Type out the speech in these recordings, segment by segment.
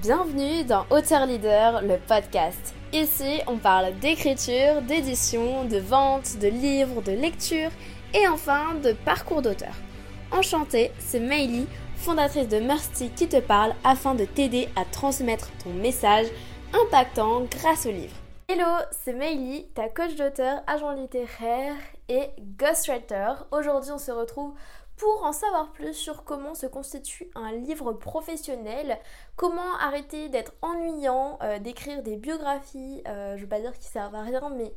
Bienvenue dans Auteur Leader, le podcast. Ici, on parle d'écriture, d'édition, de vente, de livres, de lecture et enfin de parcours d'auteur. Enchantée, c'est Meili, fondatrice de Mercy qui te parle afin de t'aider à transmettre ton message impactant grâce au livre. Hello, c'est Meili, ta coach d'auteur, agent littéraire et ghostwriter. Aujourd'hui, on se retrouve pour en savoir plus sur comment se constitue un livre professionnel, comment arrêter d'être ennuyant, euh, d'écrire des biographies, euh, je veux pas dire qu'ils servent à rien, mais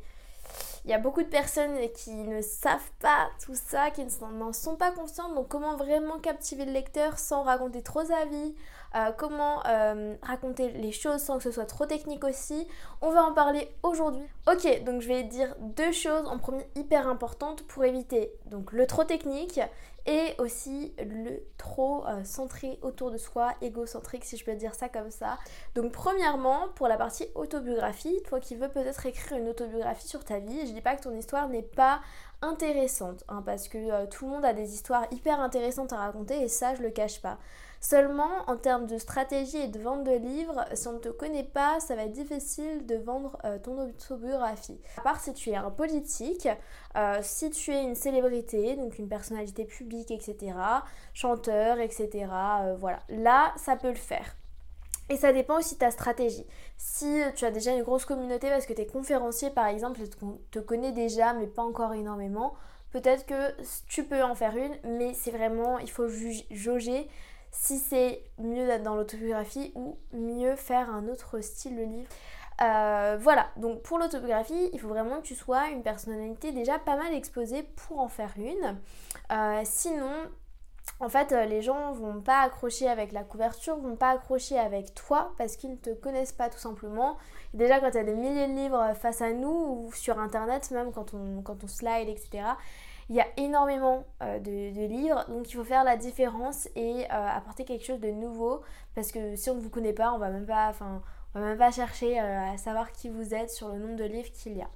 il y a beaucoup de personnes qui ne savent pas tout ça, qui n'en sont pas conscientes, donc comment vraiment captiver le lecteur sans raconter trop sa vie, euh, comment euh, raconter les choses sans que ce soit trop technique aussi. On va en parler aujourd'hui. Ok, donc je vais dire deux choses en premier hyper importantes pour éviter donc le trop technique et aussi le trop euh, centré autour de soi, égocentrique si je peux dire ça comme ça. Donc premièrement, pour la partie autobiographie, toi qui veux peut-être écrire une autobiographie sur ta vie, je dis pas que ton histoire n'est pas intéressante, hein, parce que tout le monde a des histoires hyper intéressantes à raconter et ça je le cache pas. Seulement, en termes de stratégie et de vente de livres, si on ne te connaît pas, ça va être difficile de vendre euh, ton autobiographie. À part si tu es un politique, euh, si tu es une célébrité, donc une personnalité publique, etc., chanteur, etc., euh, voilà. Là, ça peut le faire. Et ça dépend aussi de ta stratégie. Si tu as déjà une grosse communauté parce que tu es conférencier par exemple, on te connaît déjà mais pas encore énormément, peut-être que tu peux en faire une, mais c'est vraiment, il faut jauger si c'est mieux d'être dans l'autobiographie ou mieux faire un autre style de livre. Euh, voilà, donc pour l'autobiographie, il faut vraiment que tu sois une personnalité déjà pas mal exposée pour en faire une. Euh, sinon, en fait, euh, les gens vont pas accrocher avec la couverture, vont pas accrocher avec toi parce qu'ils ne te connaissent pas tout simplement. déjà, quand tu as des milliers de livres face à nous ou sur internet, même quand on, quand on slide, etc., il y a énormément euh, de, livres, donc il faut faire la différence et euh, apporter quelque chose de nouveau parce que si on ne vous connaît pas, on va même pas, va même pas chercher euh, à savoir qui vous êtes sur le nombre de livres qu'il y a.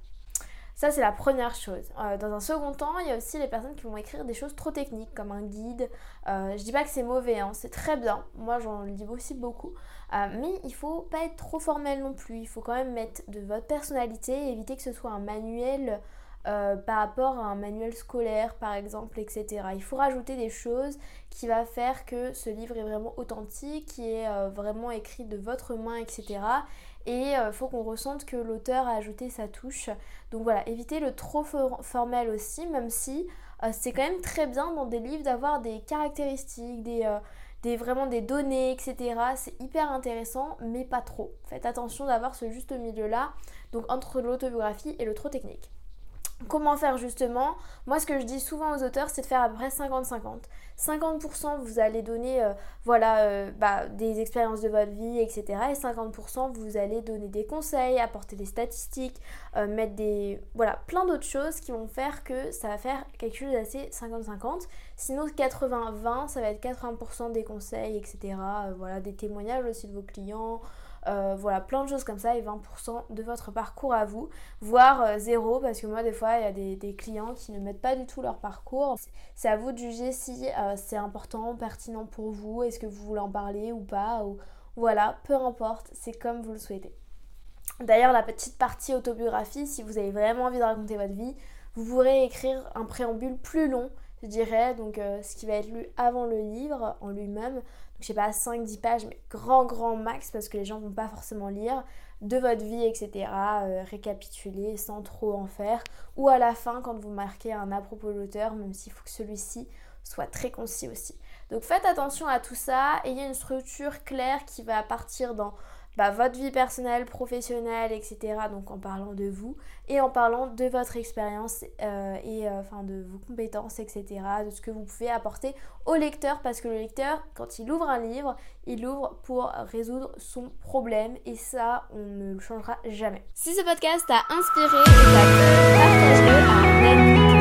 Ça, c'est la première chose. dans un second temps, il y a aussi les personnes qui vont écrire des choses trop techniques, comme un guide. je dis pas que c'est mauvais, hein, c'est très bien. Moi, j'en lis aussi beaucoup. mais il faut pas être trop formel non plus. Il faut quand même mettre de votre personnalité et éviter que ce soit un manuel euh, par rapport à un manuel scolaire par exemple, etc. Il faut rajouter des choses qui va faire que ce livre est vraiment authentique, qui est euh, vraiment écrit de votre main, etc. Et il euh, faut qu'on ressente que l'auteur a ajouté sa touche. Donc voilà, évitez le trop formel aussi, même si c'est quand même très bien dans des livres d'avoir des caractéristiques, des, des, vraiment des données, etc. C'est hyper intéressant, mais pas trop. Faites attention d'avoir ce juste milieu là, donc entre l'autobiographie et le trop technique. Comment faire justement Moi, ce que je dis souvent aux auteurs, c'est de faire à peu près 50-50. 50%, vous allez donner euh, voilà, euh, bah, des expériences de votre vie, etc. Et 50%, vous allez donner des conseils, apporter des statistiques, euh, mettre des... Voilà, plein d'autres choses qui vont faire que ça va faire quelque chose d'assez 50-50. Sinon, 80-20, ça va être 80% des conseils, etc. voilà, des témoignages aussi de vos clients. Euh, voilà, plein de choses comme ça et 20% de votre parcours à vous, voire euh, zéro parce que moi des fois il y a des, clients qui ne mettent pas du tout leur parcours. C'est à vous de juger si euh, c'est important, pertinent pour vous, est-ce que vous voulez en parler ou pas, ou voilà, peu importe, c'est comme vous le souhaitez. D'ailleurs la petite partie autobiographie, si vous avez vraiment envie de raconter votre vie, vous pourrez écrire un préambule plus long je dirais, donc ce qui va être lu avant le livre en lui-même je sais pas, 5-10 pages, mais grand, grand max, parce que les gens vont pas forcément lire, de votre vie, etc. Euh, récapituler sans trop en faire. Ou à la fin, quand vous marquez un à propos de l'auteur, même s'il faut que celui-ci soit très concis aussi. Donc faites attention à tout ça, ayez une structure claire qui va partir dans bah, votre vie personnelle, professionnelle, etc. Donc en parlant de vous et en parlant de votre expérience euh, et euh, enfin de vos compétences, etc. De ce que vous pouvez apporter au lecteur parce que le lecteur, quand il ouvre un livre, il ouvre pour résoudre son problème et ça, on ne le changera jamais. Si ce podcast t'a inspiré, un ami